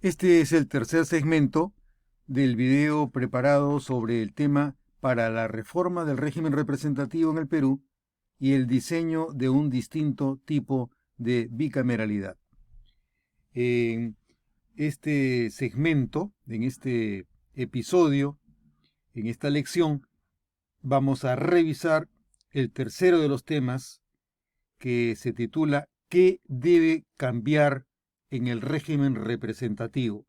Este es el tercer segmento del video preparado sobre el tema para la reforma del régimen representativo en el Perú y el diseño de un distinto tipo de bicameralidad. En este segmento, en este episodio, en esta lección, vamos a revisar el tercero de los temas que se titula ¿Qué debe cambiar en el régimen representativo?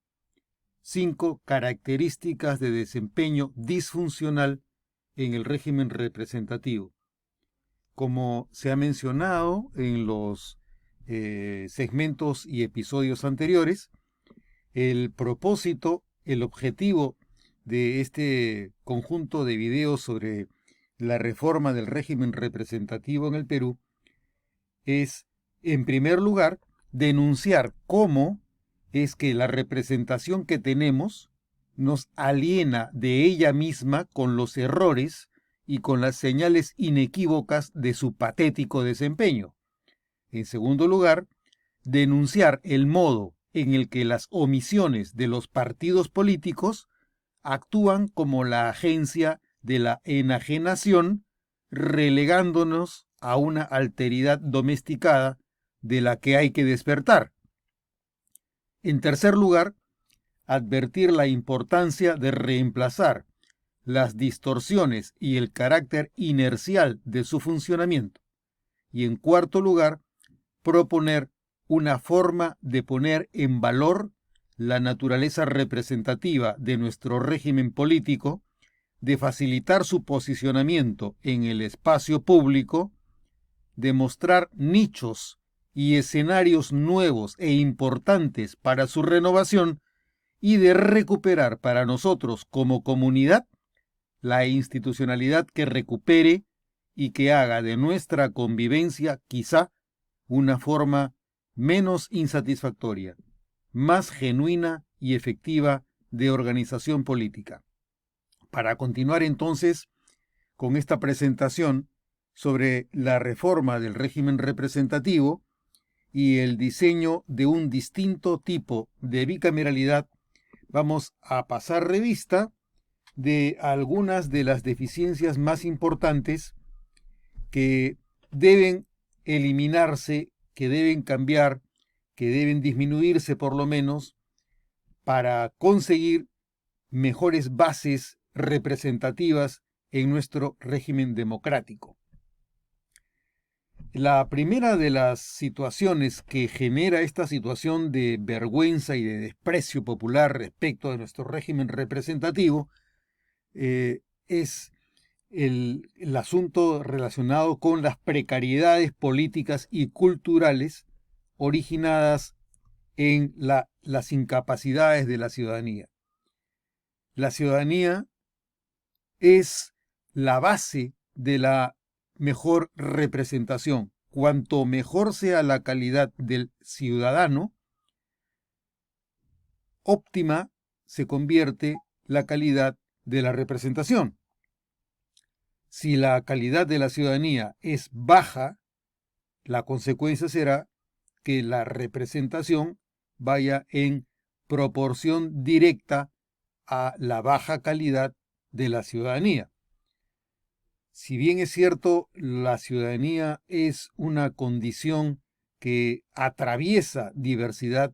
Cinco características de desempeño disfuncional en el régimen representativo. Como se ha mencionado en los eh, segmentos y episodios anteriores, el propósito, el objetivo de este conjunto de videos sobre la reforma del régimen representativo en el Perú es, en primer lugar, denunciar cómo es que la representación que tenemos nos aliena de ella misma con los errores y con las señales inequívocas de su patético desempeño. En segundo lugar, denunciar el modo en el que las omisiones de los partidos políticos actúan como la agencia de la enajenación, relegándonos a una alteridad domesticada de la que hay que despertar. En tercer lugar, advertir la importancia de reemplazar las distorsiones y el carácter inercial de su funcionamiento. Y en cuarto lugar, proponer una forma de poner en valor la naturaleza representativa de nuestro régimen político, de facilitar su posicionamiento en el espacio público, de mostrar nichos y escenarios nuevos e importantes para su renovación y de recuperar para nosotros como comunidad la institucionalidad que recupere y que haga de nuestra convivencia quizá una forma menos insatisfactoria, más genuina y efectiva de organización política. Para continuar entonces con esta presentación sobre la reforma del régimen representativo, y el diseño de un distinto tipo de bicameralidad, vamos a pasar revista de algunas de las deficiencias más importantes que deben eliminarse, que deben cambiar, que deben disminuirse por lo menos para conseguir mejores bases representativas en nuestro régimen democrático. La primera de las situaciones que genera esta situación de vergüenza y de desprecio popular respecto de nuestro régimen representativo eh, es el, asunto relacionado con las precariedades políticas y culturales originadas en las incapacidades de la ciudadanía. La ciudadanía es la base de la mejor representación. Cuanto mejor sea la calidad del ciudadano, óptima se convierte la calidad de la representación. Si la calidad de la ciudadanía es baja, la consecuencia será que la representación vaya en proporción directa a la baja calidad de la ciudadanía si bien es cierto, la ciudadanía es una condición que atraviesa diversidad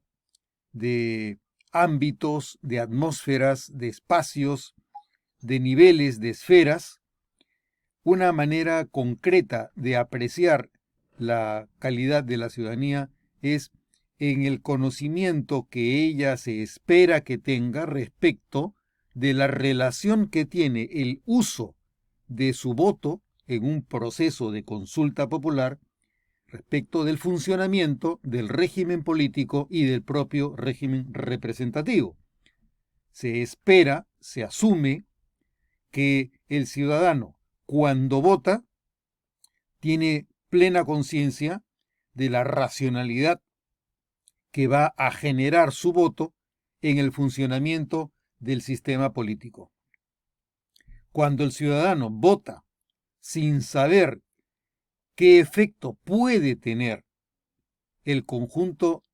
de ámbitos, de atmósferas, de espacios, de niveles, de esferas, una manera concreta de apreciar la calidad de la ciudadanía es en el conocimiento que ella se espera que tenga respecto de la relación que tiene el uso de su voto en un proceso de consulta popular respecto del funcionamiento del régimen político y del propio régimen representativo. Se espera, se asume que el ciudadano, cuando vota, tiene plena conciencia de la racionalidad que va a generar su voto en el funcionamiento del sistema político. Cuando el ciudadano vota sin saber qué efecto puede tener el conjunto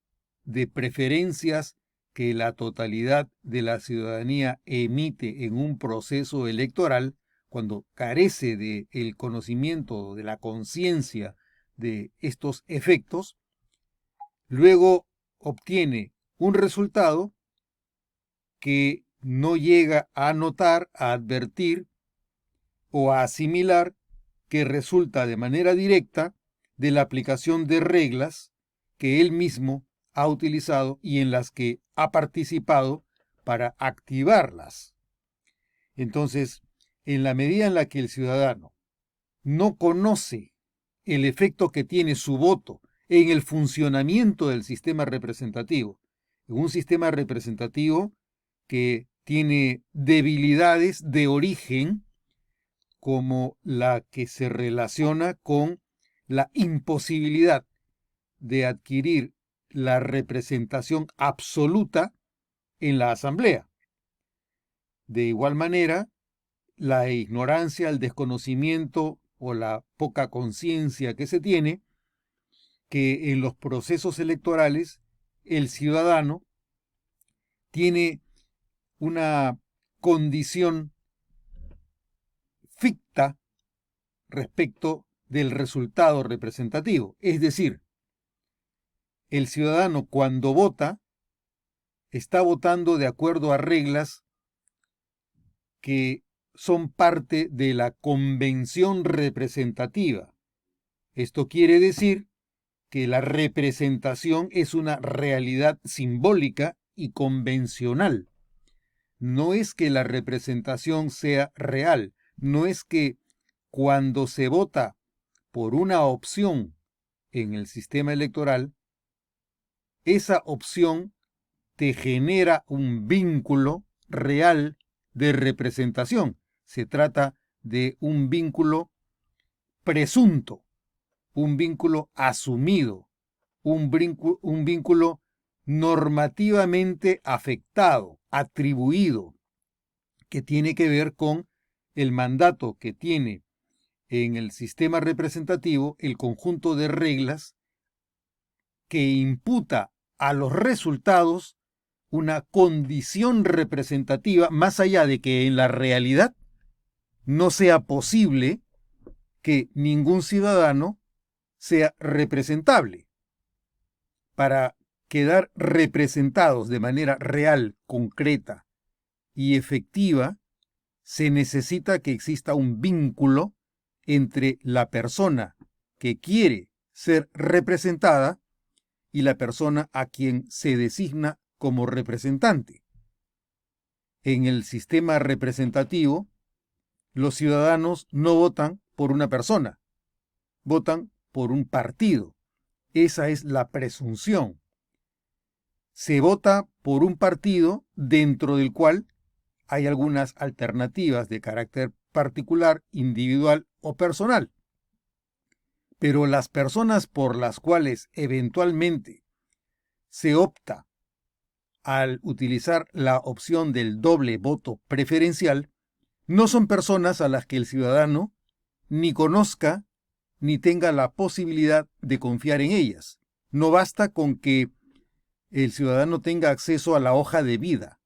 de preferencias que la totalidad de la ciudadanía emite en un proceso electoral, cuando carece de el conocimiento, de la conciencia de estos efectos, luego obtiene un resultado que no llega a notar, a advertir o a asimilar que resulta de manera directa de la aplicación de reglas que él mismo ha utilizado y en las que ha participado para activarlas. Entonces, en la medida en la que el ciudadano no conoce el efecto que tiene su voto en el funcionamiento del sistema representativo, en un sistema representativo que tiene debilidades de origen como la que se relaciona con la imposibilidad de adquirir la representación absoluta en la asamblea. De igual manera, la ignorancia, el desconocimiento o la poca conciencia que se tiene que en los procesos electorales el ciudadano tiene una condición ficta respecto del resultado representativo. Es decir, el ciudadano cuando vota está votando de acuerdo a reglas que son parte de la convención representativa. Esto quiere decir que la representación es una realidad simbólica y convencional. No es que la representación sea real, no es que cuando se vota por una opción en el sistema electoral, esa opción te genera un vínculo real de representación. Se trata de un vínculo presunto, un vínculo asumido, un, un vínculo normativamente afectado, atribuido, que tiene que ver con el mandato que tiene en el sistema representativo el conjunto de reglas que imputa a los resultados una condición representativa más allá de que en la realidad no sea posible que ningún ciudadano sea representable. Para quedar representados de manera real, concreta y efectiva, se necesita que exista un vínculo entre la persona que quiere ser representada y la persona a quien se designa como representante. En el sistema representativo, los ciudadanos no votan por una persona, votan por un partido. Esa es la presunción. Se vota por un partido dentro del cual hay algunas alternativas de carácter particular, individual o personal. Pero las personas por las cuales eventualmente se opta al utilizar la opción del doble voto preferencial no son personas a las que el ciudadano ni conozca ni tenga la posibilidad de confiar en ellas. No basta con que el ciudadano tenga acceso a la hoja de vida,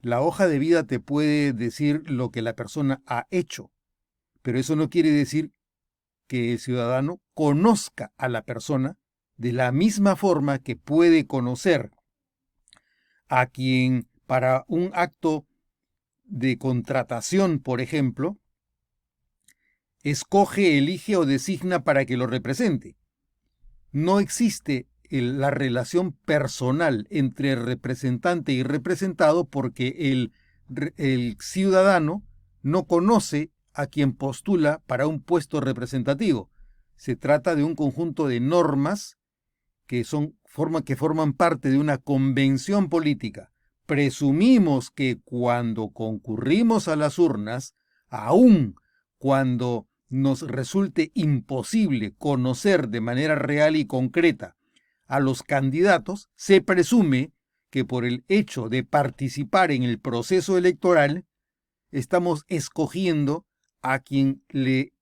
la hoja de vida te puede decir lo que la persona ha hecho, pero eso no quiere decir que el ciudadano conozca a la persona de la misma forma que puede conocer a quien para un acto de contratación, por ejemplo, escoge, elige o designa para que lo represente. No existe la relación personal entre representante y representado porque el, el ciudadano no conoce a quien postula para un puesto representativo. Se trata de un conjunto de normas que, son, forma, que forman parte de una convención política. Presumimos que cuando concurrimos a las urnas, aun cuando nos resulte imposible conocer de manera real y concreta a los candidatos, se presume que por el hecho de participar en el proceso electoral, estamos escogiendo a quien le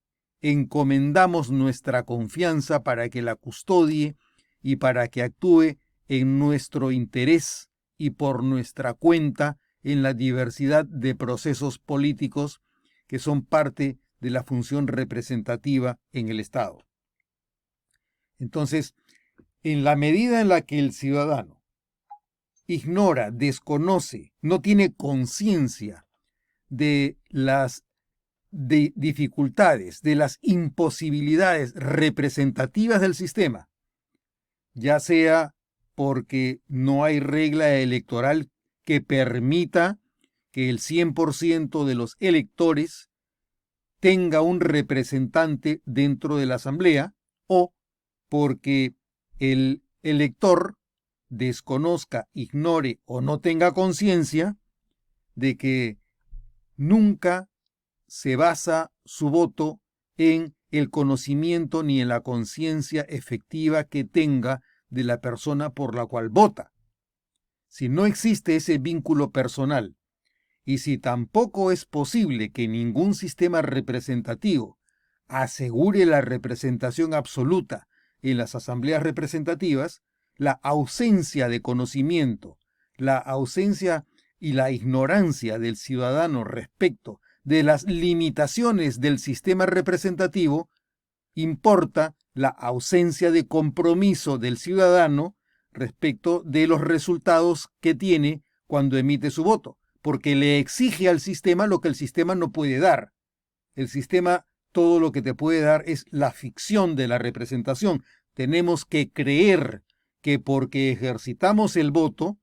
encomendamos nuestra confianza para que la custodie y para que actúe en nuestro interés y por nuestra cuenta en la diversidad de procesos políticos que son parte de la función representativa en el Estado. Entonces, en la medida en la que el ciudadano ignora, desconoce, no tiene conciencia de las dificultades, de las imposibilidades representativas del sistema, ya sea porque no hay regla electoral que permita que el 100% de los electores tenga un representante dentro de la asamblea o porque el elector desconozca, ignore o no tenga conciencia de que nunca se basa su voto en el conocimiento ni en la conciencia efectiva que tenga de la persona por la cual vota. Si no existe ese vínculo personal y si tampoco es posible que ningún sistema representativo asegure la representación absoluta en las asambleas representativas, la ausencia de conocimiento, la ausencia y la ignorancia del ciudadano respecto de las limitaciones del sistema representativo, importa la ausencia de compromiso del ciudadano respecto de los resultados que tiene cuando emite su voto, porque le exige al sistema lo que el sistema no puede dar. El sistema todo lo que te puede dar es la ficción de la representación. Tenemos que creer que porque ejercitamos el voto,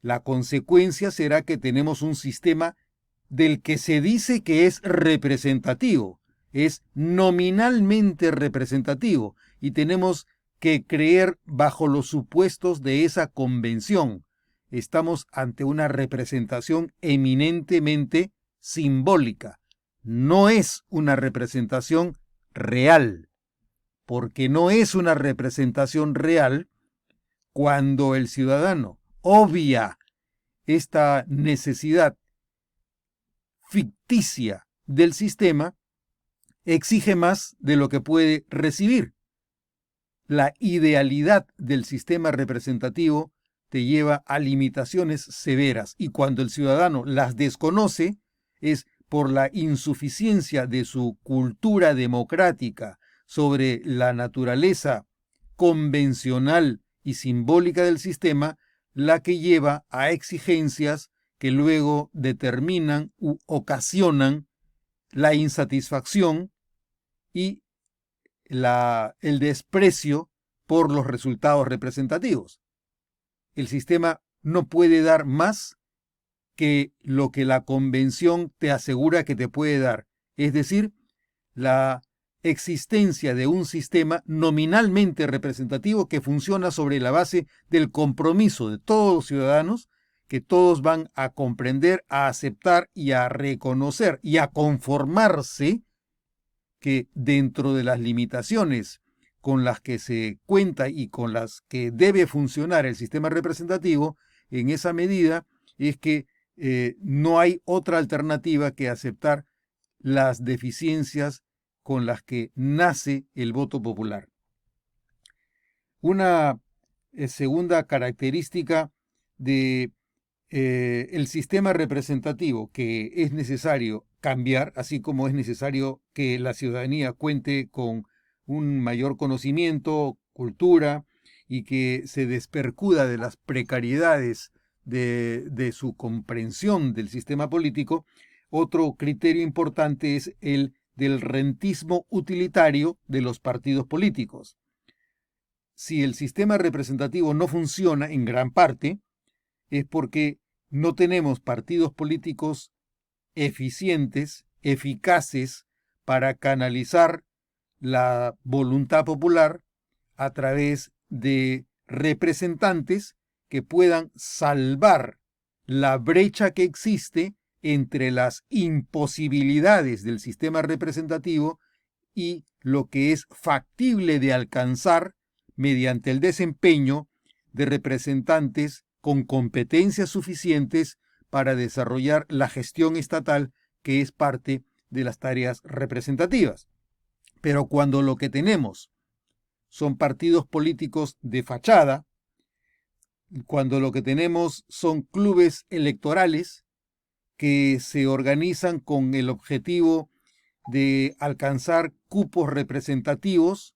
la consecuencia será que tenemos un sistema del que se dice que es representativo, es nominalmente representativo y tenemos que creer bajo los supuestos de esa convención. Estamos ante una representación eminentemente simbólica. No es una representación real, porque no es una representación real cuando el ciudadano obvia esta necesidad ficticia del sistema, exige más de lo que puede recibir. La idealidad del sistema representativo te lleva a limitaciones severas y cuando el ciudadano las desconoce es por la insuficiencia de su cultura democrática sobre la naturaleza convencional y simbólica del sistema la que lleva a exigencias que luego determinan u ocasionan la insatisfacción y la, el desprecio por los resultados representativos. El sistema no puede dar más que lo que la convención te asegura que te puede dar, es decir, la existencia de un sistema nominalmente representativo que funciona sobre la base del compromiso de todos los ciudadanos que todos van a comprender, a aceptar y a reconocer y a conformarse que dentro de las limitaciones con las que se cuenta y con las que debe funcionar el sistema representativo, en esa medida es que eh, no hay otra alternativa que aceptar las deficiencias con las que nace el voto popular. Una eh, segunda característica de eh, sistema representativo que es necesario cambiar, así como es necesario que la ciudadanía cuente con un mayor conocimiento, cultura y que se despercuda de las precariedades de, su comprensión del sistema político, otro criterio importante es el del rentismo utilitario de los partidos políticos. Si el sistema representativo no funciona en gran parte, es porque no tenemos partidos políticos eficientes, eficaces para canalizar la voluntad popular a través de representantes que puedan salvar la brecha que existe entre las imposibilidades del sistema representativo y lo que es factible de alcanzar mediante el desempeño de representantes con competencias suficientes para desarrollar la gestión estatal que es parte de las tareas representativas. Pero cuando lo que tenemos son partidos políticos de fachada, cuando lo que tenemos son clubes electorales que se organizan con el objetivo de alcanzar cupos representativos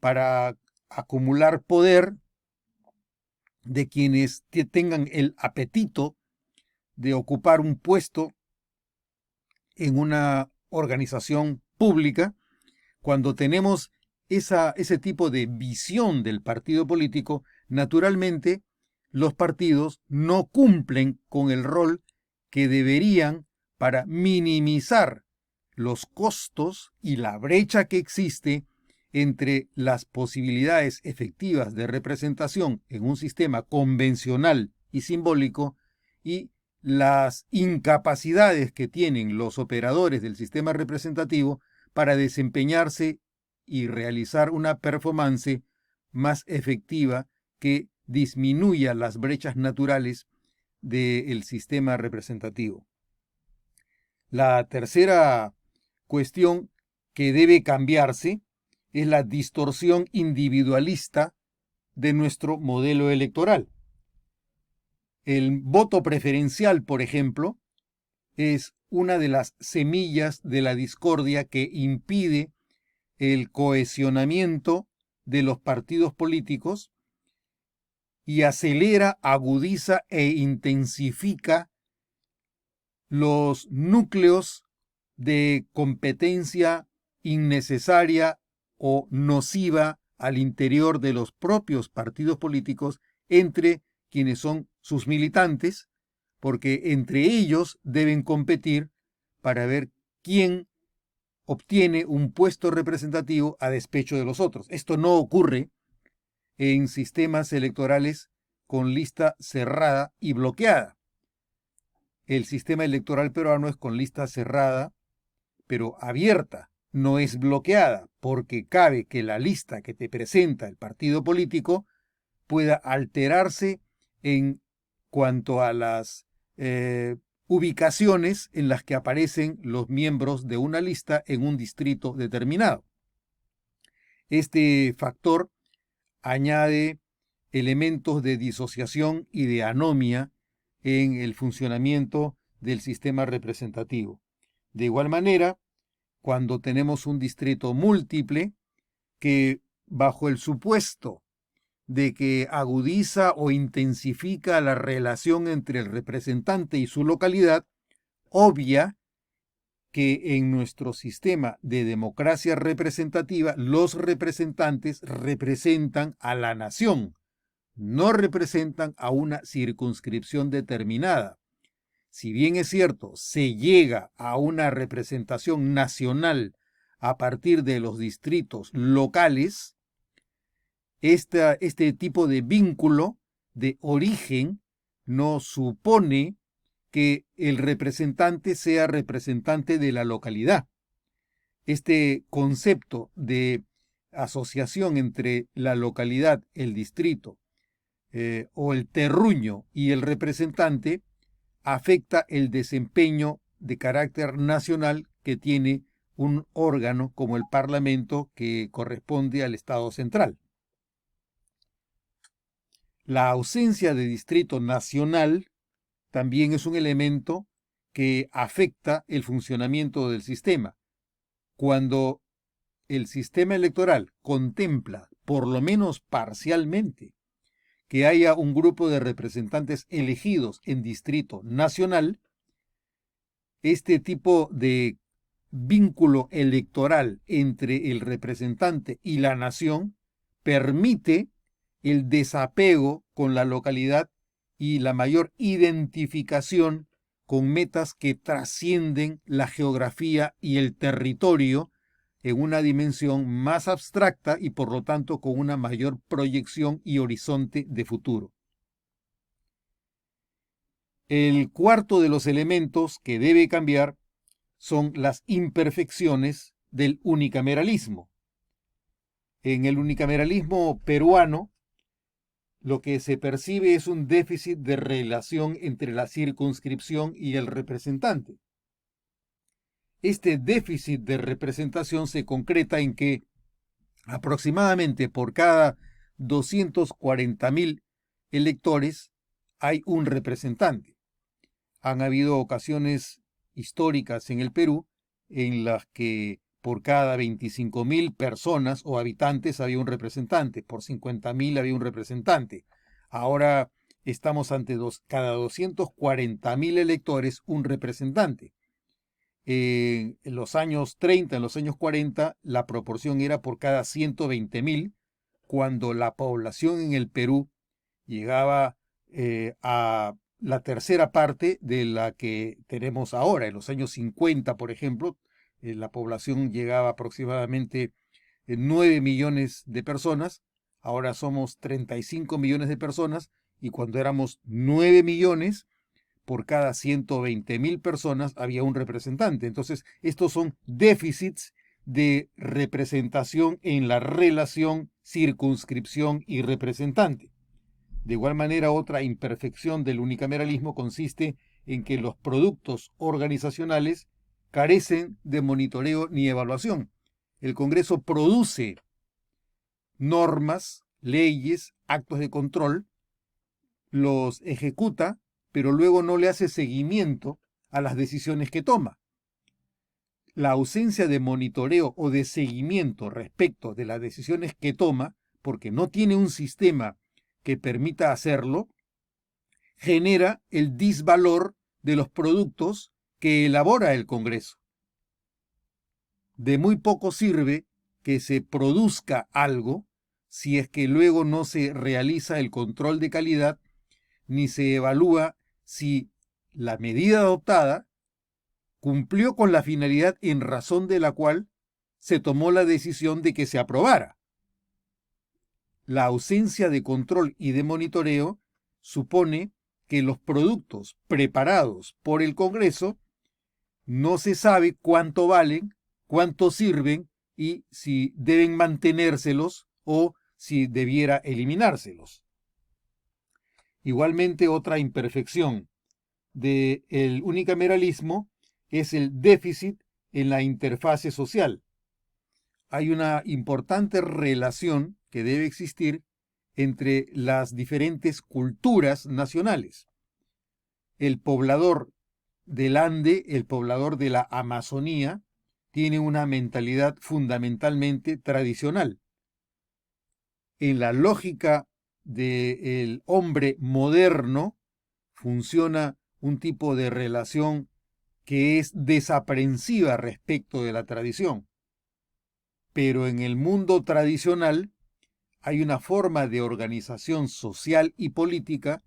para acumular poder de quienes tengan el apetito de ocupar un puesto en una organización pública, cuando tenemos esa, ese tipo de visión del partido político, naturalmente los partidos no cumplen con el rol que deberían para minimizar los costos y la brecha que existe entre las posibilidades efectivas de representación en un sistema convencional y simbólico y las incapacidades que tienen los operadores del sistema representativo para desempeñarse y realizar una performance más efectiva que disminuya las brechas naturales del sistema representativo. La tercera cuestión que debe cambiarse es la distorsión individualista de nuestro modelo electoral. El voto preferencial, por ejemplo, es una de las semillas de la discordia que impide el cohesionamiento de los partidos políticos y acelera, agudiza e intensifica los núcleos de competencia innecesaria o nociva al interior de los propios partidos políticos entre quienes son sus militantes, porque entre ellos deben competir para ver quién obtiene un puesto representativo a despecho de los otros. Esto no ocurre en sistemas electorales con lista cerrada y bloqueada. El sistema electoral peruano es con lista cerrada, pero abierta, no es bloqueada, porque cabe que la lista que te presenta el partido político pueda alterarse en cuanto a las eh, ubicaciones en las que aparecen los miembros de una lista en un distrito determinado. Este factor añade elementos de disociación y de anomia en el funcionamiento del sistema representativo. De igual manera, cuando tenemos un distrito múltiple que bajo el supuesto de que agudiza o intensifica la relación entre el representante y su localidad, obvia que en nuestro sistema de democracia representativa los representantes representan a la nación, no representan a una circunscripción determinada. Si bien es cierto, se llega a una representación nacional a partir de los distritos locales, este tipo de vínculo de origen no supone que el representante sea representante de la localidad. Este concepto de asociación entre la localidad, el distrito eh, o el terruño y el representante afecta el desempeño de carácter nacional que tiene un órgano como el Parlamento que corresponde al Estado central. La ausencia de distrito nacional también es un elemento que afecta el funcionamiento del sistema. Cuando el sistema electoral contempla, por lo menos parcialmente, que haya un grupo de representantes elegidos en distrito nacional, este tipo de vínculo electoral entre el representante y la nación permite el desapego con la localidad y la mayor identificación con metas que trascienden la geografía y el territorio en una dimensión más abstracta y por lo tanto con una mayor proyección y horizonte de futuro. El cuarto de los elementos que debe cambiar son las imperfecciones del unicameralismo. En el unicameralismo peruano, lo que se percibe es un déficit de relación entre la circunscripción y el representante. Este déficit de representación se concreta en que aproximadamente por cada 240.000 electores hay un representante. Han habido ocasiones históricas en el Perú en las que por cada 25.000 personas o habitantes había un representante, por 50.000 había un representante. Ahora estamos ante dos, cada 240.000 electores un representante. en los años 30, en los años 40, la proporción era por cada 120.000, cuando la población en el Perú llegaba eh, a la tercera parte de la que tenemos ahora. En los años 50, por ejemplo, eh, la población llegaba aproximadamente 9 eh, millones de personas, ahora somos 35 millones de personas, y cuando éramos 9 millones, por cada 120 mil personas había un representante. Entonces, estos son déficits de representación en la relación circunscripción y representante. De igual manera, otra imperfección del unicameralismo consiste en que los productos organizacionales carecen de monitoreo ni evaluación. El Congreso produce normas, leyes, actos de control, los ejecuta, pero luego no le hace seguimiento a las decisiones que toma. La ausencia de monitoreo o de seguimiento respecto de las decisiones que toma, porque no tiene un sistema que permita hacerlo, genera el disvalor de los productos que elabora el Congreso. De muy poco sirve que se produzca algo si es que luego no se realiza el control de calidad ni se evalúa si la medida adoptada cumplió con la finalidad en razón de la cual se tomó la decisión de que se aprobara la ausencia de control y de monitoreo supone que los productos preparados por el Congreso no se sabe cuánto valen, cuánto sirven y si deben mantenérselos o si debiera eliminárselos. Igualmente otra imperfección del unicameralismo es el déficit en la interfase social. Hay una importante relación que debe existir entre las diferentes culturas nacionales. El poblador del Ande, el poblador de la Amazonía, tiene una mentalidad fundamentalmente tradicional. En la lógica del hombre moderno funciona un tipo de relación que es desaprensiva respecto de la tradición. Pero en el mundo tradicional hay una forma de organización social y política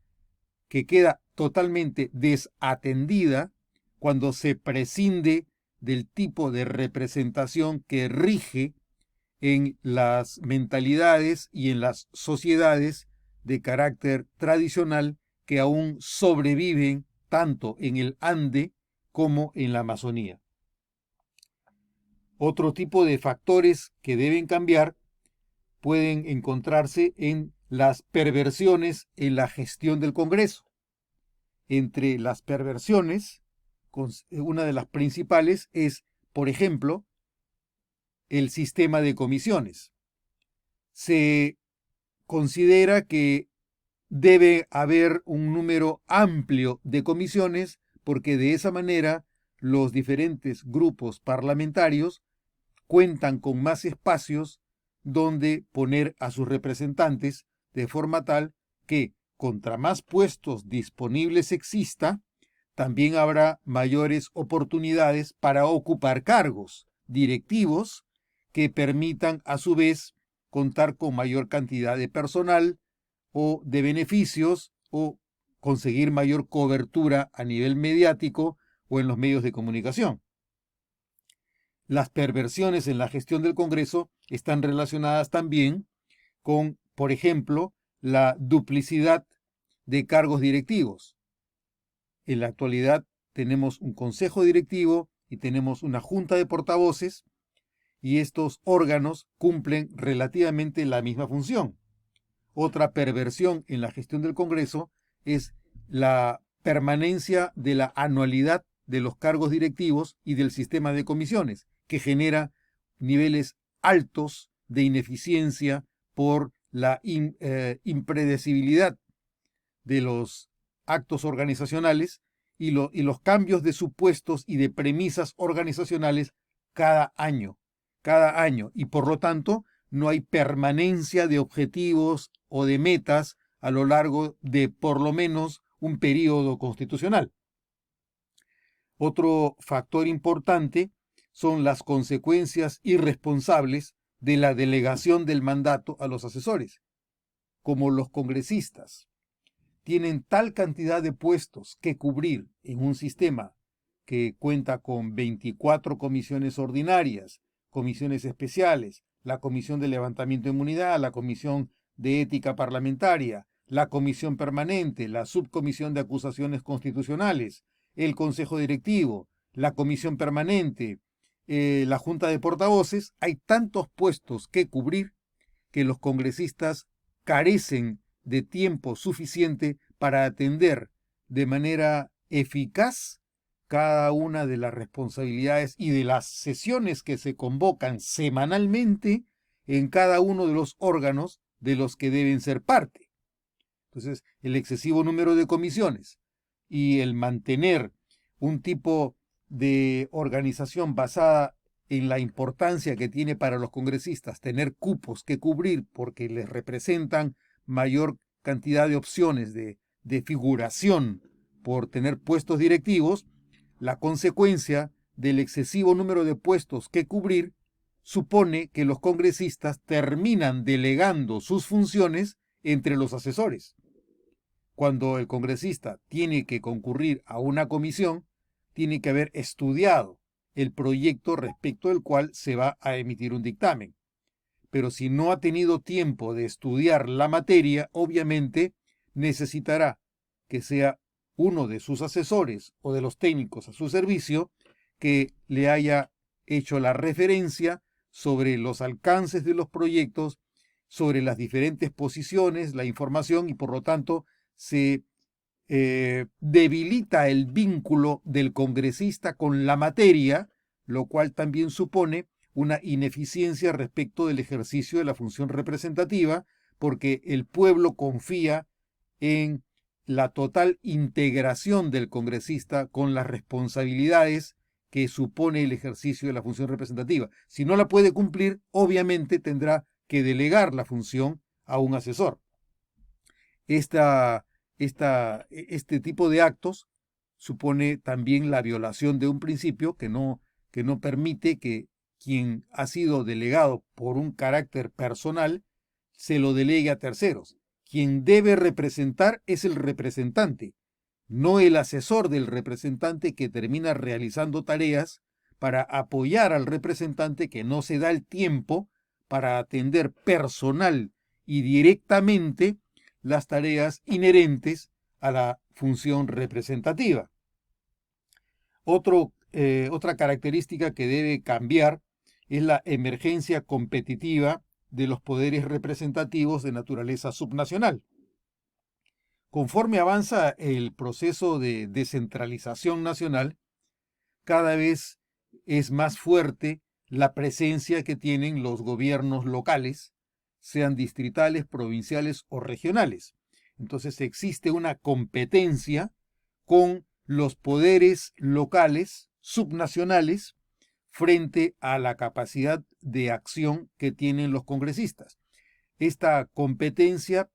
que queda totalmente desatendida cuando se prescinde del tipo de representación que rige en las mentalidades y en las sociedades de carácter tradicional que aún sobreviven tanto en el Ande como en la Amazonía. Otro tipo de factores que deben cambiar pueden encontrarse en las perversiones en la gestión del Congreso. Entre las perversiones, eh, una de las principales es, por ejemplo, el sistema de comisiones. Se considera que debe haber un número amplio de comisiones porque de esa manera los diferentes grupos parlamentarios cuentan con más espacios donde poner a sus representantes de forma tal que, contra más puestos disponibles exista, también habrá mayores oportunidades para ocupar cargos directivos que permitan a su vez contar con mayor cantidad de personal o de beneficios o conseguir mayor cobertura a nivel mediático o en los medios de comunicación. Las perversiones en la gestión del Congreso están relacionadas también con, por ejemplo, la duplicidad de cargos directivos. En la actualidad tenemos un consejo directivo y tenemos una junta de portavoces y estos órganos cumplen relativamente la misma función. Otra perversión en la gestión del Congreso es la permanencia de la anualidad de los cargos directivos y del sistema de comisiones, que genera niveles altos de ineficiencia por la eh, impredecibilidad de los actos organizacionales y, y los cambios de supuestos y de premisas organizacionales cada año, cada año, y por lo tanto no hay permanencia de objetivos o de metas a lo largo de por lo menos un periodo constitucional. Otro factor importante son las consecuencias irresponsables de la delegación del mandato a los asesores, como los congresistas. Tienen tal cantidad de puestos que cubrir en un sistema que cuenta con 24 comisiones ordinarias, comisiones especiales, la Comisión de Levantamiento de Inmunidad, la Comisión de Ética Parlamentaria, la Comisión Permanente, la Subcomisión de Acusaciones Constitucionales, el Consejo Directivo, la Comisión Permanente, eh, la Junta de Portavoces, hay tantos puestos que cubrir que los congresistas carecen de tiempo suficiente para atender de manera eficaz cada una de las responsabilidades y de las sesiones que se convocan semanalmente en cada uno de los órganos de los que deben ser parte. Entonces, el excesivo número de comisiones y el mantener un tipo de organización basada en la importancia que tiene para los congresistas tener cupos que cubrir porque les representan mayor cantidad de opciones de, de figuración por tener puestos directivos, la consecuencia del excesivo número de puestos que cubrir supone que los congresistas terminan delegando sus funciones entre los asesores. Cuando el congresista tiene que concurrir a una comisión, tiene que haber estudiado el proyecto respecto del cual se va a emitir un dictamen. Pero si no ha tenido tiempo de estudiar la materia, obviamente necesitará que sea uno de sus asesores o de los técnicos a su servicio que le haya hecho la referencia sobre los alcances de los proyectos, sobre las diferentes posiciones, la información y por lo tanto se eh, debilita el vínculo del congresista con la materia, lo cual también supone una ineficiencia respecto del ejercicio de la función representativa, porque el pueblo confía en la total integración del congresista con las responsabilidades que supone el ejercicio de la función representativa. Si no la puede cumplir, obviamente tendrá que delegar la función a un asesor. Esta, e, este tipo de actos supone también la violación de un principio que no, que no permite que quien ha sido delegado por un carácter personal se lo delegue a terceros. Quien debe representar es el representante, no el asesor del representante que termina realizando tareas para apoyar al representante que no se da el tiempo para atender personal y directamente las tareas inherentes a la función representativa. Eh, otra característica que debe cambiar es la emergencia competitiva de los poderes representativos de naturaleza subnacional. Conforme avanza el proceso de descentralización nacional, cada vez es más fuerte la presencia que tienen los gobiernos locales, sean distritales, provinciales o regionales. Entonces existe una competencia con los poderes locales, subnacionales, frente a la capacidad de acción que tienen los congresistas. Esta competencia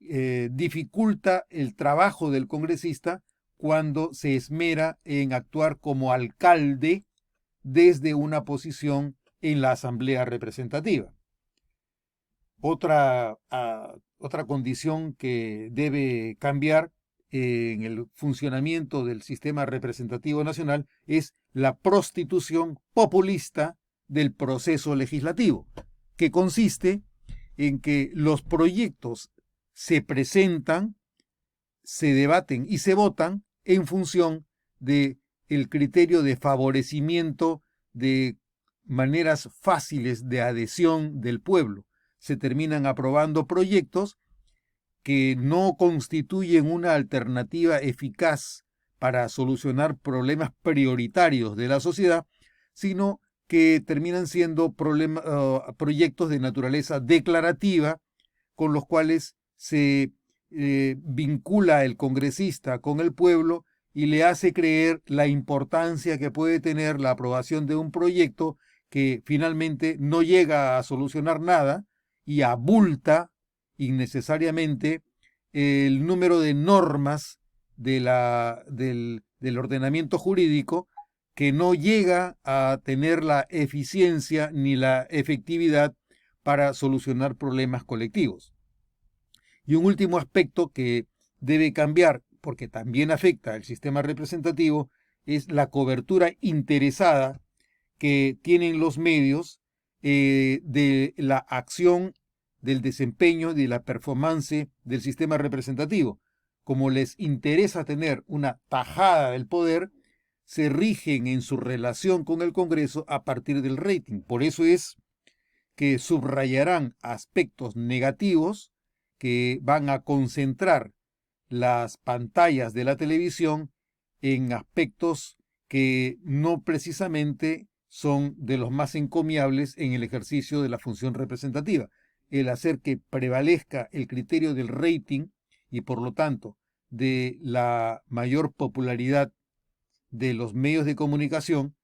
eh, dificulta el trabajo del congresista cuando se esmera en actuar como alcalde desde una posición en la asamblea representativa. Otra, ah, otra condición que debe cambiar en el funcionamiento del sistema representativo nacional es la prostitución populista del proceso legislativo, que consiste en que los proyectos se presentan, se debaten y se votan en función de el criterio de favorecimiento de maneras fáciles de adhesión del pueblo. Se terminan aprobando proyectos que no constituyen una alternativa eficaz para solucionar problemas prioritarios de la sociedad, sino que terminan siendo ah, proyectos de naturaleza declarativa con los cuales se eh, vincula el congresista con el pueblo y le hace creer la importancia que puede tener la aprobación de un proyecto que finalmente no llega a solucionar nada y abulta innecesariamente el número de normas del, del ordenamiento jurídico que no llega a tener la eficiencia ni la efectividad para solucionar problemas colectivos. Y un último aspecto que debe cambiar, porque también afecta al sistema representativo, es la cobertura interesada que tienen los medios eh, de la acción, del desempeño, de la performance del sistema representativo. Como les interesa tener una tajada del poder, se rigen en su relación con el Congreso a partir del rating. Por eso es que subrayarán aspectos negativos que van a concentrar las pantallas de la televisión en aspectos que no precisamente son de los más encomiables en el ejercicio de la función representativa. El hacer que prevalezca el criterio del rating y por lo tanto de la mayor popularidad de los medios de comunicación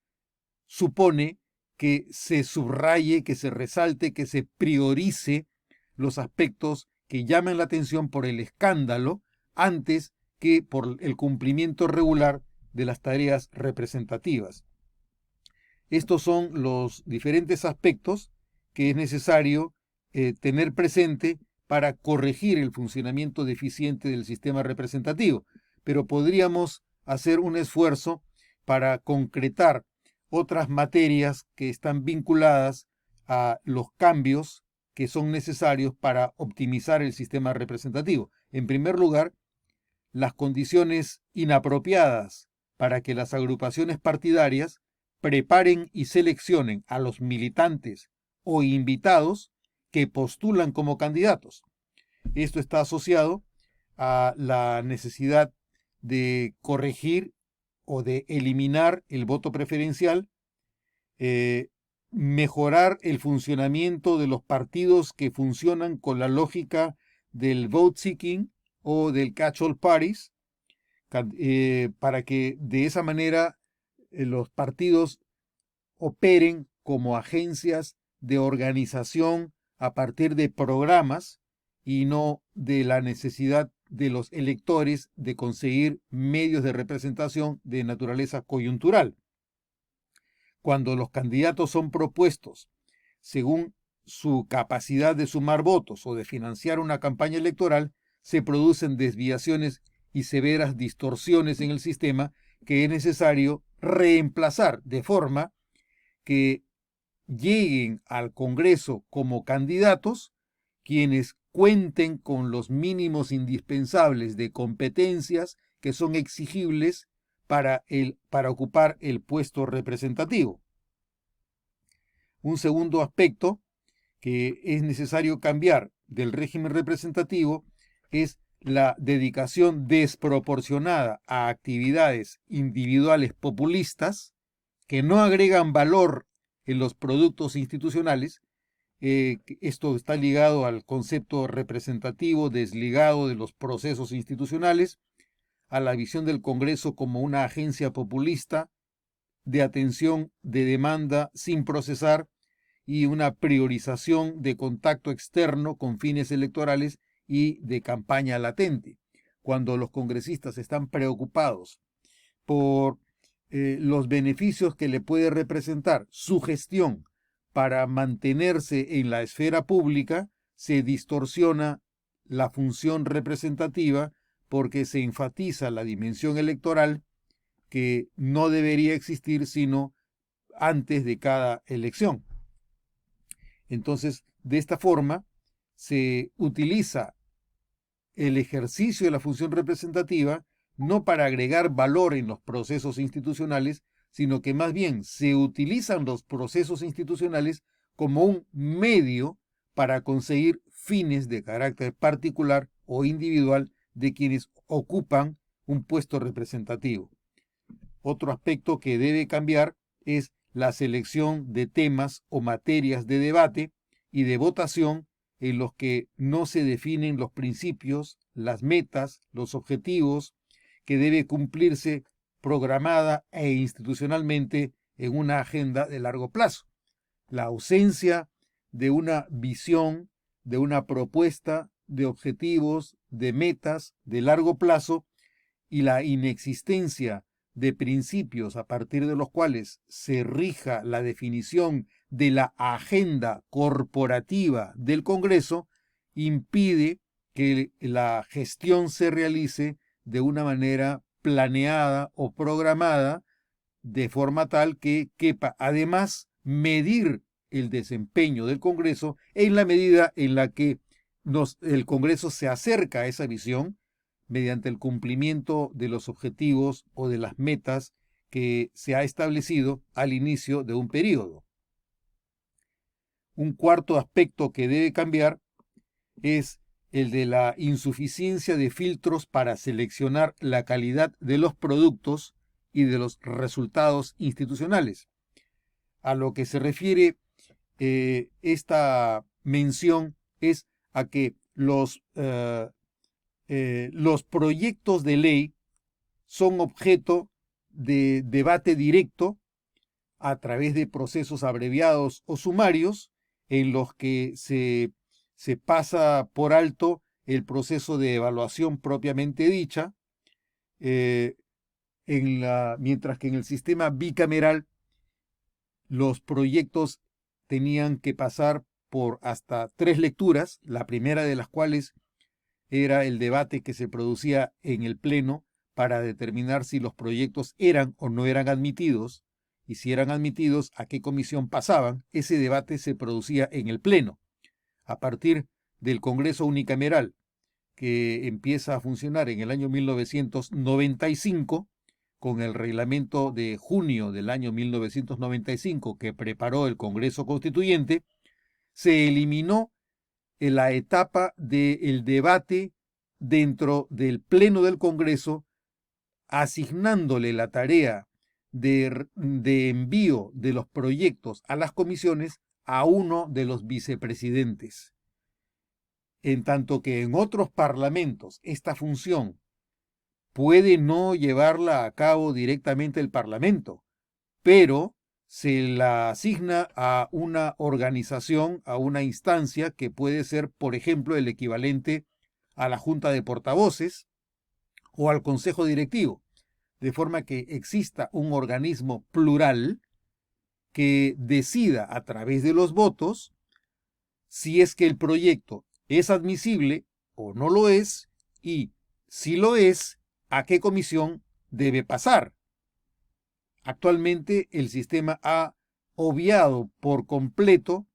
supone que se subraye, que se resalte, que se priorice los aspectos que llaman la atención por el escándalo antes que por el cumplimiento regular de las tareas representativas. Estos son los diferentes aspectos que es necesario eh, tener presente para corregir el funcionamiento deficiente del sistema representativo, pero podríamos hacer un esfuerzo para concretar otras materias que están vinculadas a los cambios que son necesarios para optimizar el sistema representativo. En primer lugar, las condiciones inapropiadas para que las agrupaciones partidarias preparen y seleccionen a los militantes o invitados que postulan como candidatos. Esto está asociado a la necesidad de corregir o de eliminar el voto preferencial, eh, mejorar el funcionamiento de los partidos que funcionan con la lógica del vote seeking o del catch-all parties, eh, para que de esa manera los partidos operen como agencias de organización a partir de programas y no de la necesidad de los electores de conseguir medios de representación de naturaleza coyuntural. Cuando los candidatos son propuestos según su capacidad de sumar votos o de financiar una campaña electoral, se producen desviaciones y severas distorsiones en el sistema que es necesario reemplazar de forma que lleguen al Congreso como candidatos quienes cuenten con los mínimos indispensables de competencias que son exigibles para, el, para ocupar el puesto representativo. Un segundo aspecto que es necesario cambiar del régimen representativo es la dedicación desproporcionada a actividades individuales populistas que no agregan valor en los productos institucionales eh, esto está ligado al concepto representativo desligado de los procesos institucionales, a la visión del Congreso como una agencia populista de atención de demanda sin procesar y una priorización de contacto externo con fines electorales y de campaña latente. Cuando los congresistas están preocupados por eh, los beneficios que le puede representar su gestión para mantenerse en la esfera pública, se distorsiona la función representativa porque se enfatiza la dimensión electoral que no debería existir sino antes de cada elección. Entonces, de esta forma, se utiliza el ejercicio de la función representativa no para agregar valor en los procesos institucionales, sino que más bien se utilizan los procesos institucionales como un medio para conseguir fines de carácter particular o individual de quienes ocupan un puesto representativo. Otro aspecto que debe cambiar es la selección de temas o materias de debate y de votación en los que no se definen los principios, las metas, los objetivos que debe cumplirse programada e institucionalmente en una agenda de largo plazo. La ausencia de una visión, de una propuesta, de objetivos, de metas de largo plazo y la inexistencia de principios a partir de los cuales se rija la definición de la agenda corporativa del Congreso impide que la gestión se realice de una manera planeada o programada de forma tal que quepa además medir el desempeño del Congreso en la medida en la que el Congreso se acerca a esa visión mediante el cumplimiento de los objetivos o de las metas que se ha establecido al inicio de un periodo. Un cuarto aspecto que debe cambiar es el de la insuficiencia de filtros para seleccionar la calidad de los productos y de los resultados institucionales. A lo que se refiere eh, esta mención es a que los, eh, eh, los proyectos de ley son objeto de debate directo a través de procesos abreviados o sumarios en los que se, se pasa por alto el proceso de evaluación propiamente dicha, eh, mientras que en el sistema bicameral los proyectos tenían que pasar por hasta tres lecturas, la primera de las cuales era el debate que se producía en el Pleno para determinar si los proyectos eran o no eran admitidos, y si eran admitidos, a qué comisión pasaban. Ese debate se producía en el Pleno. A partir del Congreso Unicameral, que empieza a funcionar en el año 1995, con el reglamento de junio del año 1995 que preparó el Congreso Constituyente, se eliminó la etapa del debate dentro del Pleno del Congreso, asignándole la tarea de, envío de los proyectos a las comisiones a uno de los vicepresidentes. En tanto que en otros parlamentos esta función puede no llevarla a cabo directamente el Parlamento, pero se la asigna a una organización, a una instancia que puede ser, por ejemplo, el equivalente a la Junta de Portavoces o al Consejo Directivo, de forma que exista un organismo plural que decida a través de los votos si es que el proyecto es admisible o no lo es y si lo es, a qué comisión debe pasar. Actualmente el sistema ha obviado por completo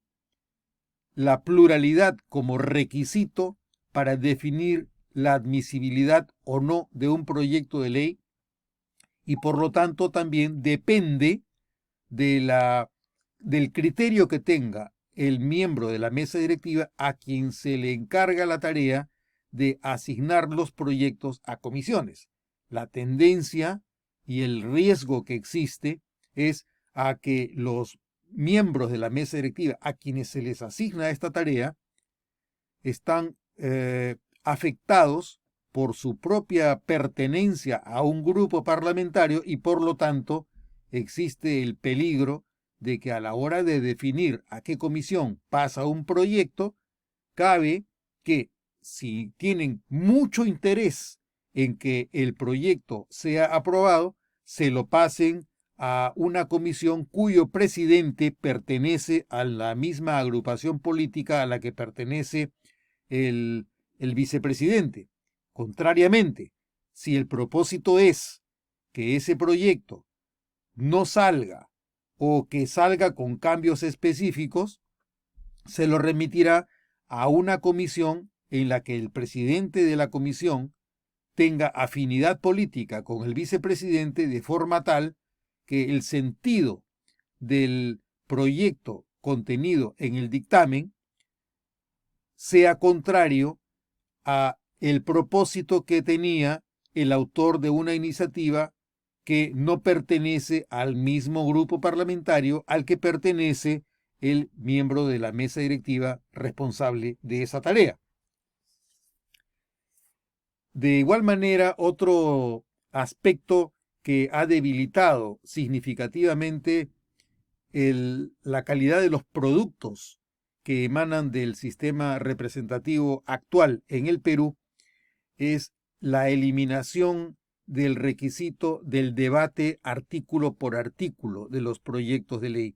la pluralidad como requisito para definir la admisibilidad o no de un proyecto de ley y por lo tanto también depende de la, del criterio que tenga el miembro de la mesa directiva a quien se le encarga la tarea de asignar los proyectos a comisiones. La tendencia y el riesgo que existe es a que los miembros de la mesa directiva a quienes se les asigna esta tarea están eh, afectados por su propia pertenencia a un grupo parlamentario y por lo tanto existe el peligro de que a la hora de definir a qué comisión pasa un proyecto, cabe que si tienen mucho interés en que el proyecto sea aprobado, se lo pasen a una comisión cuyo presidente pertenece a la misma agrupación política a la que pertenece el, el vicepresidente. Contrariamente, si el propósito es que ese proyecto no salga o que salga con cambios específicos, se lo remitirá a una comisión en la que el presidente de la comisión tenga afinidad política con el vicepresidente de forma tal que el sentido del proyecto contenido en el dictamen sea contrario a el propósito que tenía el autor de una iniciativa que no pertenece al mismo grupo parlamentario al que pertenece el miembro de la mesa directiva responsable de esa tarea. De igual manera, otro aspecto que ha debilitado significativamente la calidad de los productos que emanan del sistema representativo actual en el Perú es la eliminación del requisito del debate artículo por artículo de los proyectos de ley.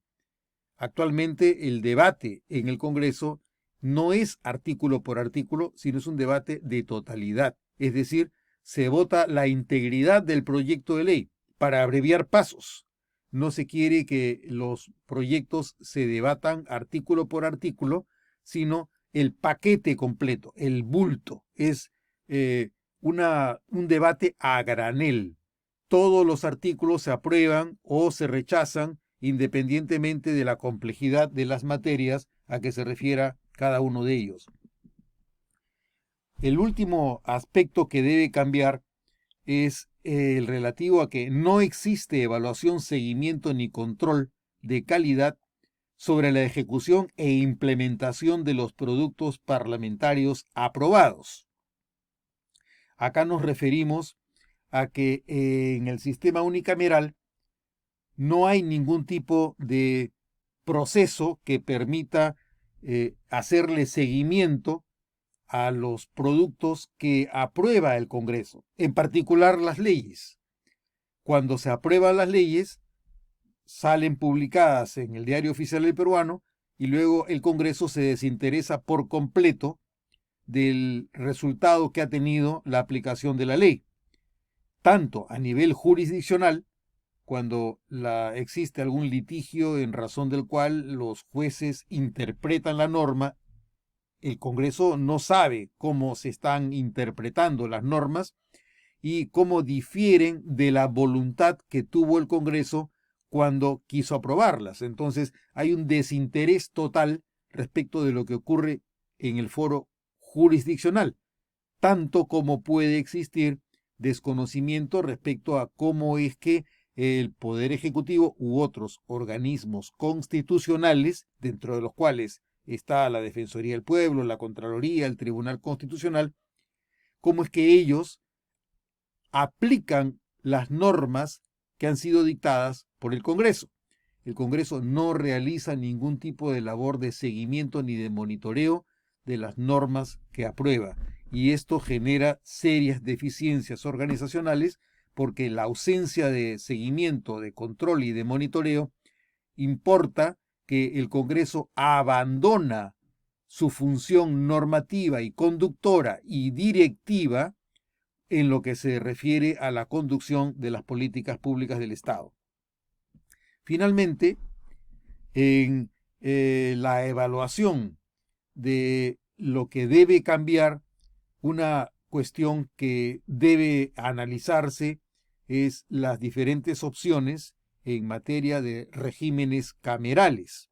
Actualmente el debate en el Congreso no es artículo por artículo, sino es un debate de totalidad, es decir, se vota la integridad del proyecto de ley para abreviar pasos. No se quiere que los proyectos se debatan artículo por artículo, sino el paquete completo, el bulto. Es eh, un debate a granel. Todos los artículos se aprueban o se rechazan independientemente de la complejidad de las materias a que se refiera cada uno de ellos. El último aspecto que debe cambiar es el relativo a que no existe evaluación, seguimiento ni control de calidad sobre la ejecución e implementación de los productos parlamentarios aprobados. Acá nos referimos a que en el sistema unicameral no hay ningún tipo de proceso que permita eh, hacerle seguimiento a los productos que aprueba el Congreso, en particular las leyes. Cuando se aprueban las leyes, salen publicadas en el Diario Oficial del Peruano y luego el Congreso se desinteresa por completo del resultado que ha tenido la aplicación de la ley, tanto a nivel jurisdiccional, cuando la, existe algún litigio en razón del cual los jueces interpretan la norma el Congreso no sabe cómo se están interpretando las normas y cómo difieren de la voluntad que tuvo el Congreso cuando quiso aprobarlas. Entonces hay un desinterés total respecto de lo que ocurre en el foro jurisdiccional, tanto como puede existir desconocimiento respecto a cómo es que el Poder Ejecutivo u otros organismos constitucionales, dentro de los cuales está la Defensoría del Pueblo, la Contraloría, el Tribunal Constitucional, cómo es que ellos aplican las normas que han sido dictadas por el Congreso. El Congreso no realiza ningún tipo de labor de seguimiento ni de monitoreo de las normas que aprueba. Y esto genera serias deficiencias organizacionales porque la ausencia de seguimiento, de control y de monitoreo importa que el Congreso abandona su función normativa y conductora y directiva en lo que se refiere a la conducción de las políticas públicas del Estado. Finalmente, en eh, la evaluación de lo que debe cambiar, una cuestión que debe analizarse es las diferentes opciones en materia de regímenes camerales.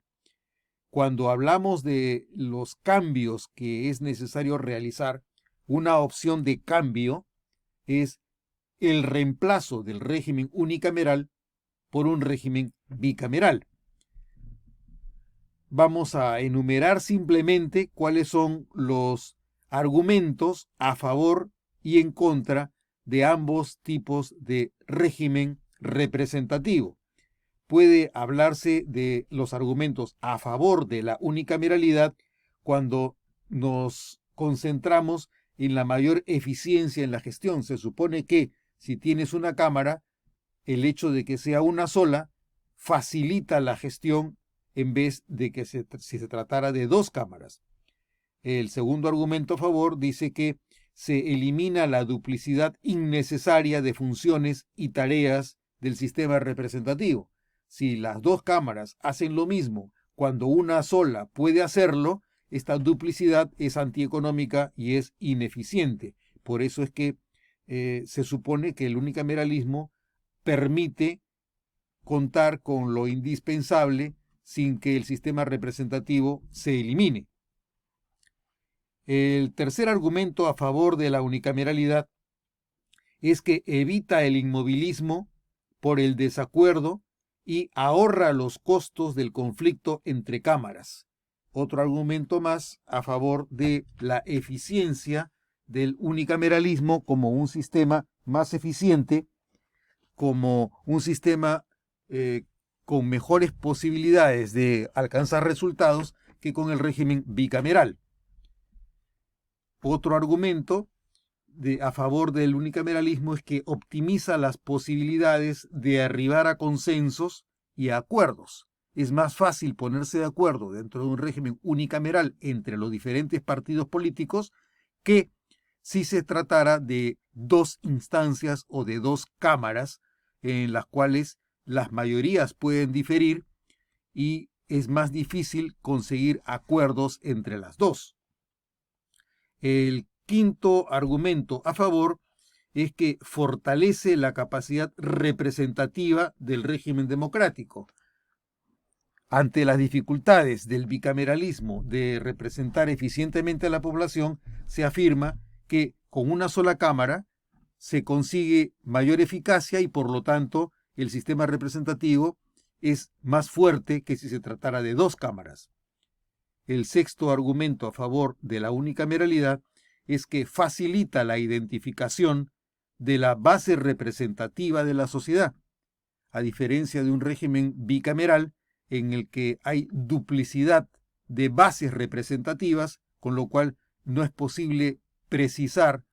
Cuando hablamos de los cambios que es necesario realizar, una opción de cambio es el reemplazo del régimen unicameral por un régimen bicameral. Vamos a enumerar simplemente cuáles son los argumentos a favor y en contra de ambos tipos de régimen representativo puede hablarse de los argumentos a favor de la unicameralidad cuando nos concentramos en la mayor eficiencia en la gestión. Se supone que si tienes una cámara, el hecho de que sea una sola facilita la gestión en vez de que si se tratara de dos cámaras. El segundo argumento a favor dice que se elimina la duplicidad innecesaria de funciones y tareas del sistema representativo si las dos cámaras hacen lo mismo cuando una sola puede hacerlo, esta duplicidad es antieconómica y es ineficiente. Por eso es que eh, se supone que el unicameralismo permite contar con lo indispensable sin que el sistema representativo se elimine. El tercer argumento a favor de la unicameralidad es que evita el inmovilismo por el desacuerdo y ahorra los costos del conflicto entre cámaras. Otro argumento más a favor de la eficiencia del unicameralismo como un sistema más eficiente, como un sistema eh, con mejores posibilidades de alcanzar resultados que con el régimen bicameral. Otro argumento a favor del unicameralismo es que optimiza las posibilidades de arribar a consensos y a acuerdos. Es más fácil ponerse de acuerdo dentro de un régimen unicameral entre los diferentes partidos políticos que si se tratara de dos instancias o de dos cámaras en las cuales las mayorías pueden diferir y es más difícil conseguir acuerdos entre las dos. El quinto argumento a favor es que fortalece la capacidad representativa del régimen democrático. Ante las dificultades del bicameralismo de representar eficientemente a la población, se afirma que con una sola Cámara se consigue mayor eficacia y por lo tanto el sistema representativo es más fuerte que si se tratara de dos cámaras. El sexto argumento a favor de la unicameralidad es que facilita la identificación de la base representativa de la sociedad, a diferencia de un régimen bicameral en el que hay duplicidad de bases representativas, con lo cual no es posible precisar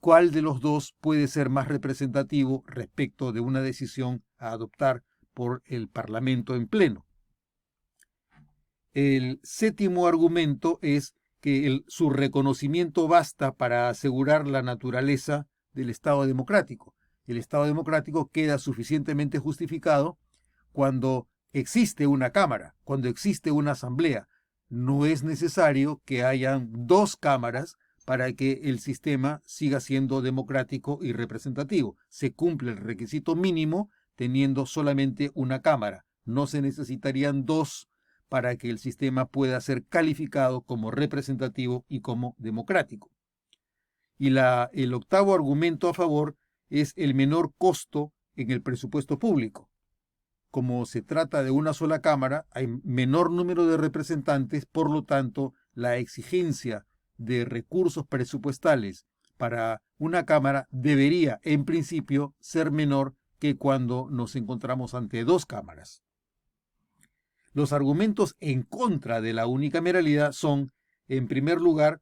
cuál de los dos puede ser más representativo respecto de una decisión a adoptar por el Parlamento en pleno. El séptimo argumento es que su reconocimiento basta para asegurar la naturaleza del Estado democrático. El Estado democrático queda suficientemente justificado cuando existe una Cámara, cuando existe una Asamblea. No es necesario que hayan dos cámaras para que el sistema siga siendo democrático y representativo. Se cumple el requisito mínimo teniendo solamente una Cámara. No se necesitarían dos para que el sistema pueda ser calificado como representativo y como democrático. Y la, el octavo argumento a favor es el menor costo en el presupuesto público. Como se trata de una sola Cámara, hay menor número de representantes, por lo tanto, la exigencia de recursos presupuestales para una Cámara debería, en principio, ser menor que cuando nos encontramos ante dos cámaras. Los argumentos en contra de la unicameralidad son, en primer lugar,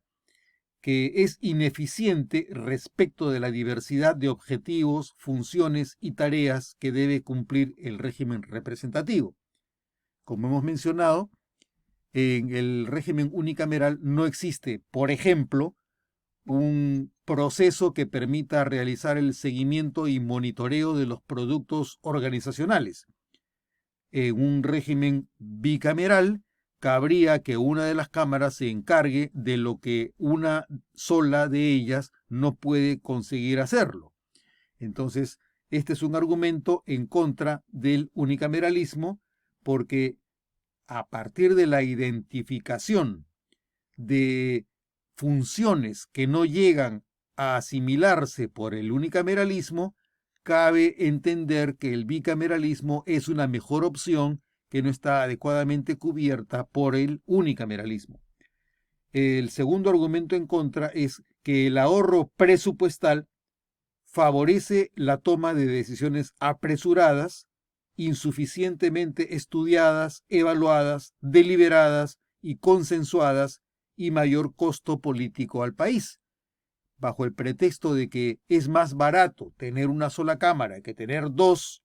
que es ineficiente respecto de la diversidad de objetivos, funciones y tareas que debe cumplir el régimen representativo. Como hemos mencionado, en el régimen unicameral no existe, por ejemplo, un proceso que permita realizar el seguimiento y monitoreo de los productos organizacionales en un régimen bicameral, cabría que una de las cámaras se encargue de lo que una sola de ellas no puede conseguir hacerlo. Entonces, este es un argumento en contra del unicameralismo porque a partir de la identificación de funciones que no llegan a asimilarse por el unicameralismo, cabe entender que el bicameralismo es una mejor opción que no está adecuadamente cubierta por el unicameralismo. El segundo argumento en contra es que el ahorro presupuestal favorece la toma de decisiones apresuradas, insuficientemente estudiadas, evaluadas, deliberadas y consensuadas y mayor costo político al país. Bajo el pretexto de que es más barato tener una sola cámara que tener dos,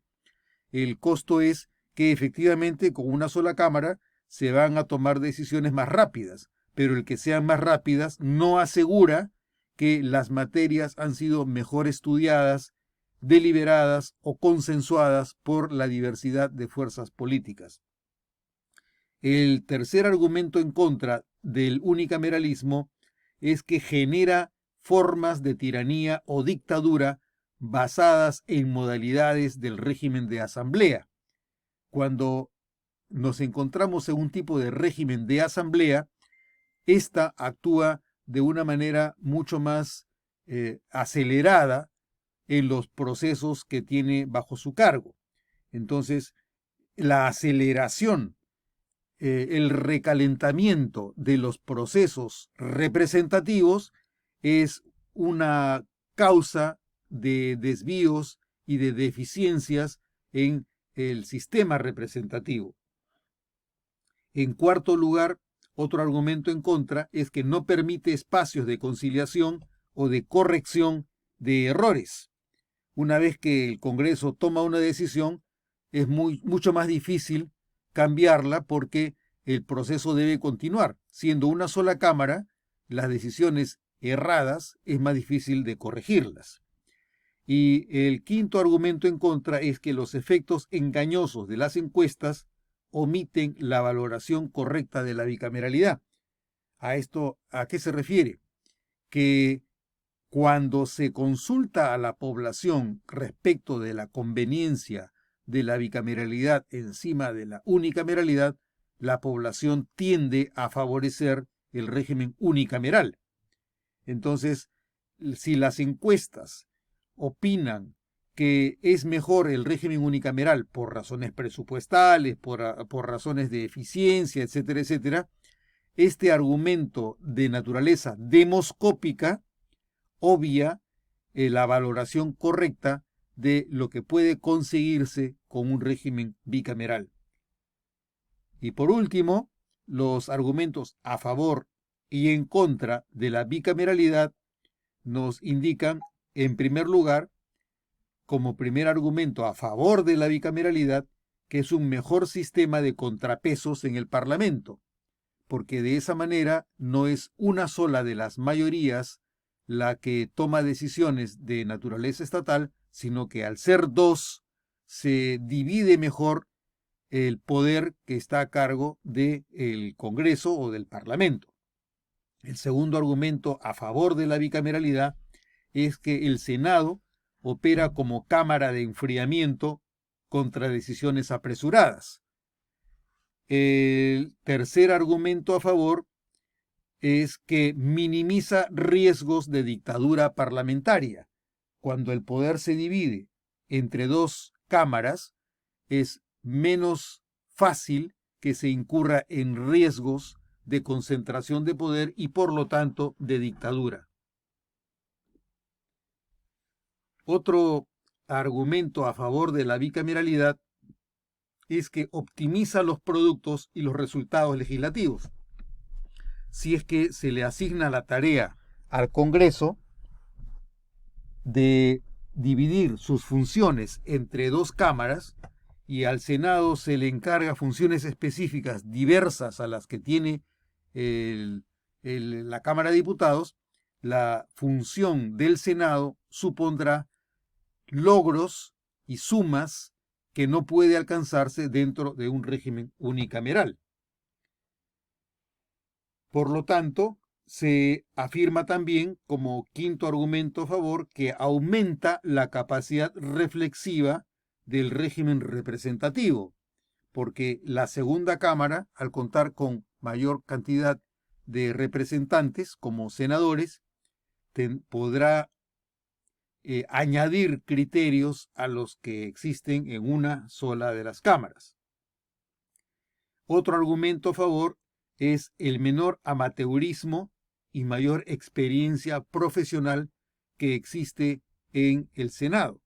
el costo es que efectivamente con una sola cámara se van a tomar decisiones más rápidas, pero el que sean más rápidas no asegura que las materias han sido mejor estudiadas, deliberadas o consensuadas por la diversidad de fuerzas políticas. El tercer argumento en contra del unicameralismo es que genera formas de tiranía o dictadura basadas en modalidades del régimen de asamblea. Cuando nos encontramos en un tipo de régimen de asamblea, esta actúa de una manera mucho más eh, acelerada en los procesos que tiene bajo su cargo. Entonces, la aceleración, eh, el recalentamiento de los procesos representativos es una causa de desvíos y de deficiencias en el sistema representativo. En cuarto lugar, otro argumento en contra es que no permite espacios de conciliación o de corrección de errores. Una vez que el Congreso toma una decisión, es muy, mucho más difícil cambiarla porque el proceso debe continuar. Siendo una sola Cámara, las decisiones erradas es más difícil de corregirlas. Y el quinto argumento en contra es que los efectos engañosos de las encuestas omiten la valoración correcta de la bicameralidad. ¿A esto a qué se refiere? Que cuando se consulta a la población respecto de la conveniencia de la bicameralidad encima de la unicameralidad, la población tiende a favorecer el régimen unicameral. Entonces, si las encuestas opinan que es mejor el régimen unicameral por razones presupuestales, por, por, razones de eficiencia, etcétera, etcétera, este argumento de naturaleza demoscópica obvia eh, la valoración correcta de lo que puede conseguirse con un régimen bicameral. Y por último, los argumentos a favor y en contra de la bicameralidad nos indican, en primer lugar, como primer argumento a favor de la bicameralidad, que es un mejor sistema de contrapesos en el Parlamento, porque de esa manera no es una sola de las mayorías la que toma decisiones de naturaleza estatal, sino que al ser dos, se divide mejor el poder que está a cargo del Congreso o del Parlamento. El segundo argumento a favor de la bicameralidad es que el Senado opera como cámara de enfriamiento contra decisiones apresuradas. El tercer argumento a favor es que minimiza riesgos de dictadura parlamentaria. Cuando el poder se divide entre dos cámaras, es menos fácil que se incurra en riesgos de concentración de poder y por lo tanto de dictadura. Otro argumento a favor de la bicameralidad es que optimiza los productos y los resultados legislativos si es que se le asigna la tarea al Congreso de dividir sus funciones entre dos cámaras y al Senado se le encarga funciones específicas diversas a las que tiene la Cámara de Diputados, la función del Senado supondrá logros y sumas que no puede alcanzarse dentro de un régimen unicameral. Por lo tanto, se afirma también como quinto argumento a favor que aumenta la capacidad reflexiva del régimen representativo, porque la segunda Cámara, al contar con mayor cantidad de representantes como senadores, podrá eh, añadir criterios a los que existen en una sola de las cámaras. Otro argumento a favor es el menor amateurismo y mayor experiencia profesional que existe en el Senado.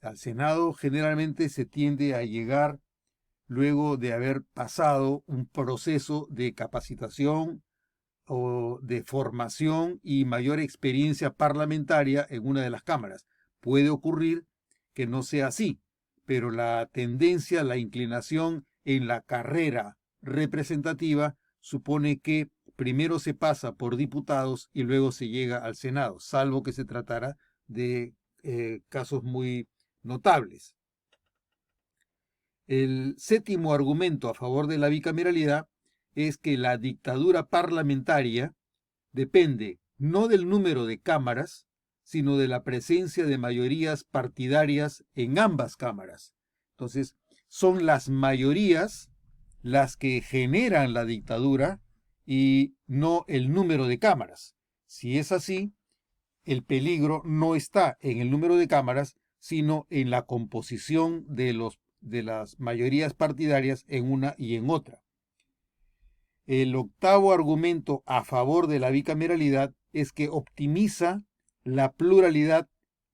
Al Senado generalmente se tiende a llegar luego de haber pasado un proceso de capacitación o de formación y mayor experiencia parlamentaria en una de las cámaras. Puede ocurrir que no sea así, pero la tendencia, la inclinación en la carrera representativa supone que primero se pasa por diputados y luego se llega al Senado, salvo que se tratara de eh, casos muy notables. El séptimo argumento a favor de la bicameralidad es que la dictadura parlamentaria depende no del número de cámaras, sino de la presencia de mayorías partidarias en ambas cámaras. Entonces, son las mayorías las que generan la dictadura y no el número de cámaras. Si es así, el peligro no está en el número de cámaras, sino en la composición de, los, de las mayorías partidarias en una y en otra. El octavo argumento a favor de la bicameralidad es que optimiza la pluralidad,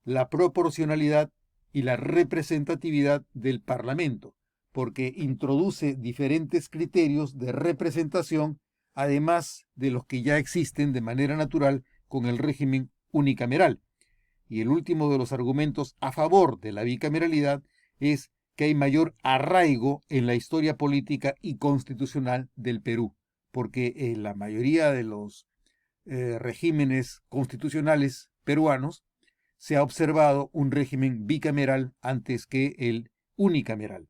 la proporcionalidad y la representatividad del Parlamento, porque introduce diferentes criterios de representación, además de los que ya existen de manera natural con el régimen unicameral. Y el último de los argumentos a favor de la bicameralidad es que hay mayor arraigo en la historia política y constitucional del Perú, porque en la mayoría de los eh, regímenes constitucionales peruanos se ha observado un régimen bicameral antes que el unicameral.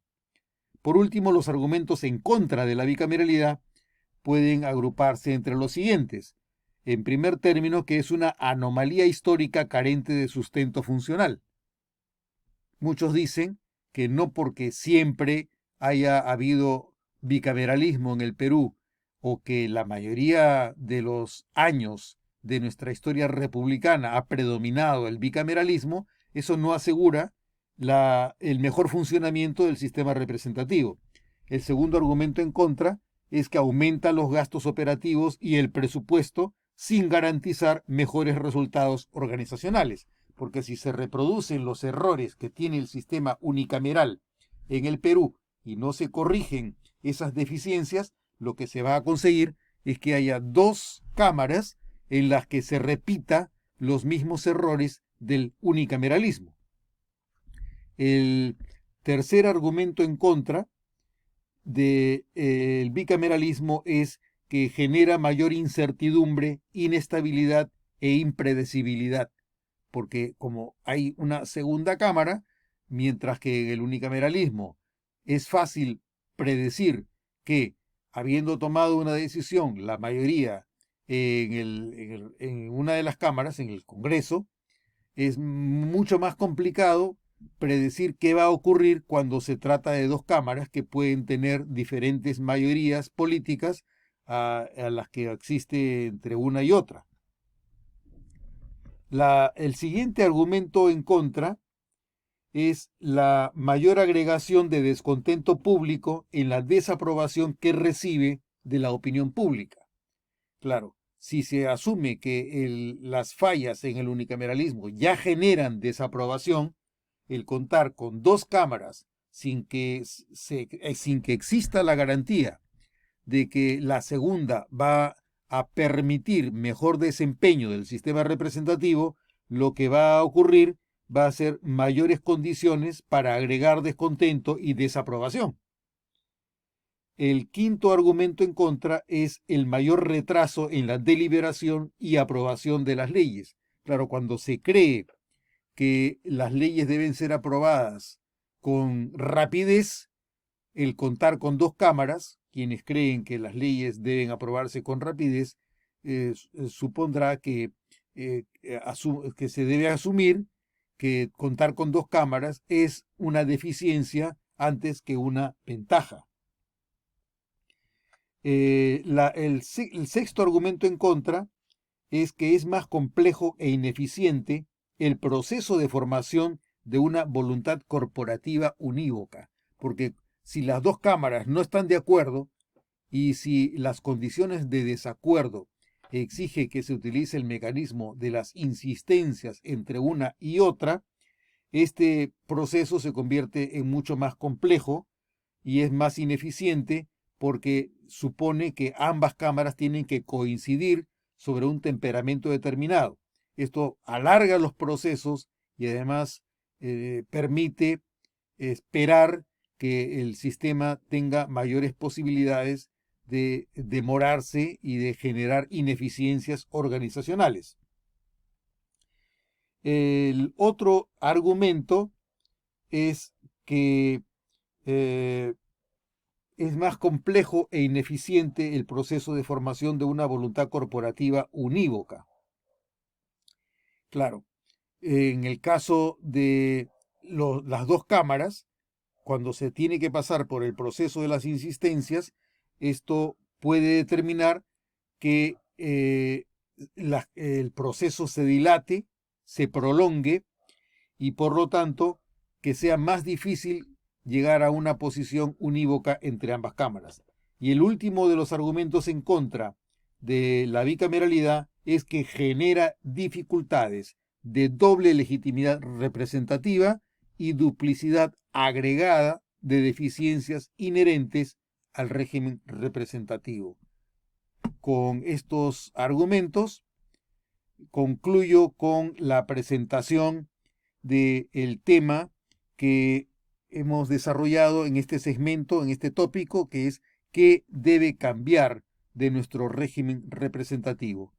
Por último, los argumentos en contra de la bicameralidad pueden agruparse entre los siguientes. En primer término, que es una anomalía histórica carente de sustento funcional. Muchos dicen que no porque siempre haya habido bicameralismo en el Perú o que la mayoría de los años de nuestra historia republicana ha predominado el bicameralismo, eso no asegura la, el mejor funcionamiento del sistema representativo. El segundo argumento en contra es que aumenta los gastos operativos y el presupuesto sin garantizar mejores resultados organizacionales porque si se reproducen los errores que tiene el sistema unicameral en el Perú y no se corrigen esas deficiencias, lo que se va a conseguir es que haya dos cámaras en las que se repita los mismos errores del unicameralismo. El tercer argumento en contra del eh, bicameralismo es que genera mayor incertidumbre, inestabilidad e impredecibilidad. Porque como hay una segunda cámara, mientras que en el unicameralismo es fácil predecir que, habiendo tomado una decisión, la mayoría en, en, una de las cámaras, en el Congreso, es mucho más complicado predecir qué va a ocurrir cuando se trata de dos cámaras que pueden tener diferentes mayorías políticas a las que existe entre una y otra el siguiente argumento en contra es la mayor agregación de descontento público en la desaprobación que recibe de la opinión pública. Claro, si se asume que las fallas en el unicameralismo ya generan desaprobación, el contar con dos cámaras sin que, eh, sin que exista la garantía de que la segunda va a permitir mejor desempeño del sistema representativo, lo que va a ocurrir va a ser mayores condiciones para agregar descontento y desaprobación. El quinto argumento en contra es el mayor retraso en la deliberación y aprobación de las leyes. Claro, cuando se cree que las leyes deben ser aprobadas con rapidez, el contar con dos cámaras quienes creen que las leyes deben aprobarse con rapidez, eh, eh, supondrá que, eh, que se debe asumir que contar con dos cámaras es una deficiencia antes que una ventaja. el, el sexto argumento en contra es que es más complejo e ineficiente el proceso de formación de una voluntad corporativa unívoca, porque si las dos cámaras no están de acuerdo y si las condiciones de desacuerdo exige que se utilice el mecanismo de las insistencias entre una y otra, este proceso se convierte en mucho más complejo y es más ineficiente porque supone que ambas cámaras tienen que coincidir sobre un temperamento determinado. Esto alarga los procesos y además eh, permite esperar que el sistema tenga mayores posibilidades de demorarse y de generar ineficiencias organizacionales. El otro argumento es que eh, es más complejo e ineficiente el proceso de formación de una voluntad corporativa unívoca. Claro, en el caso de las dos cámaras, cuando se tiene que pasar por el proceso de las insistencias, esto puede determinar que eh, el proceso se dilate, se prolongue y por lo tanto que sea más difícil llegar a una posición unívoca entre ambas cámaras. Y el último de los argumentos en contra de la bicameralidad es que genera dificultades de doble legitimidad representativa y duplicidad agregada de deficiencias inherentes al régimen representativo. Con estos argumentos concluyo con la presentación del tema que hemos desarrollado en este segmento, en este tópico, que es qué debe cambiar de nuestro régimen representativo.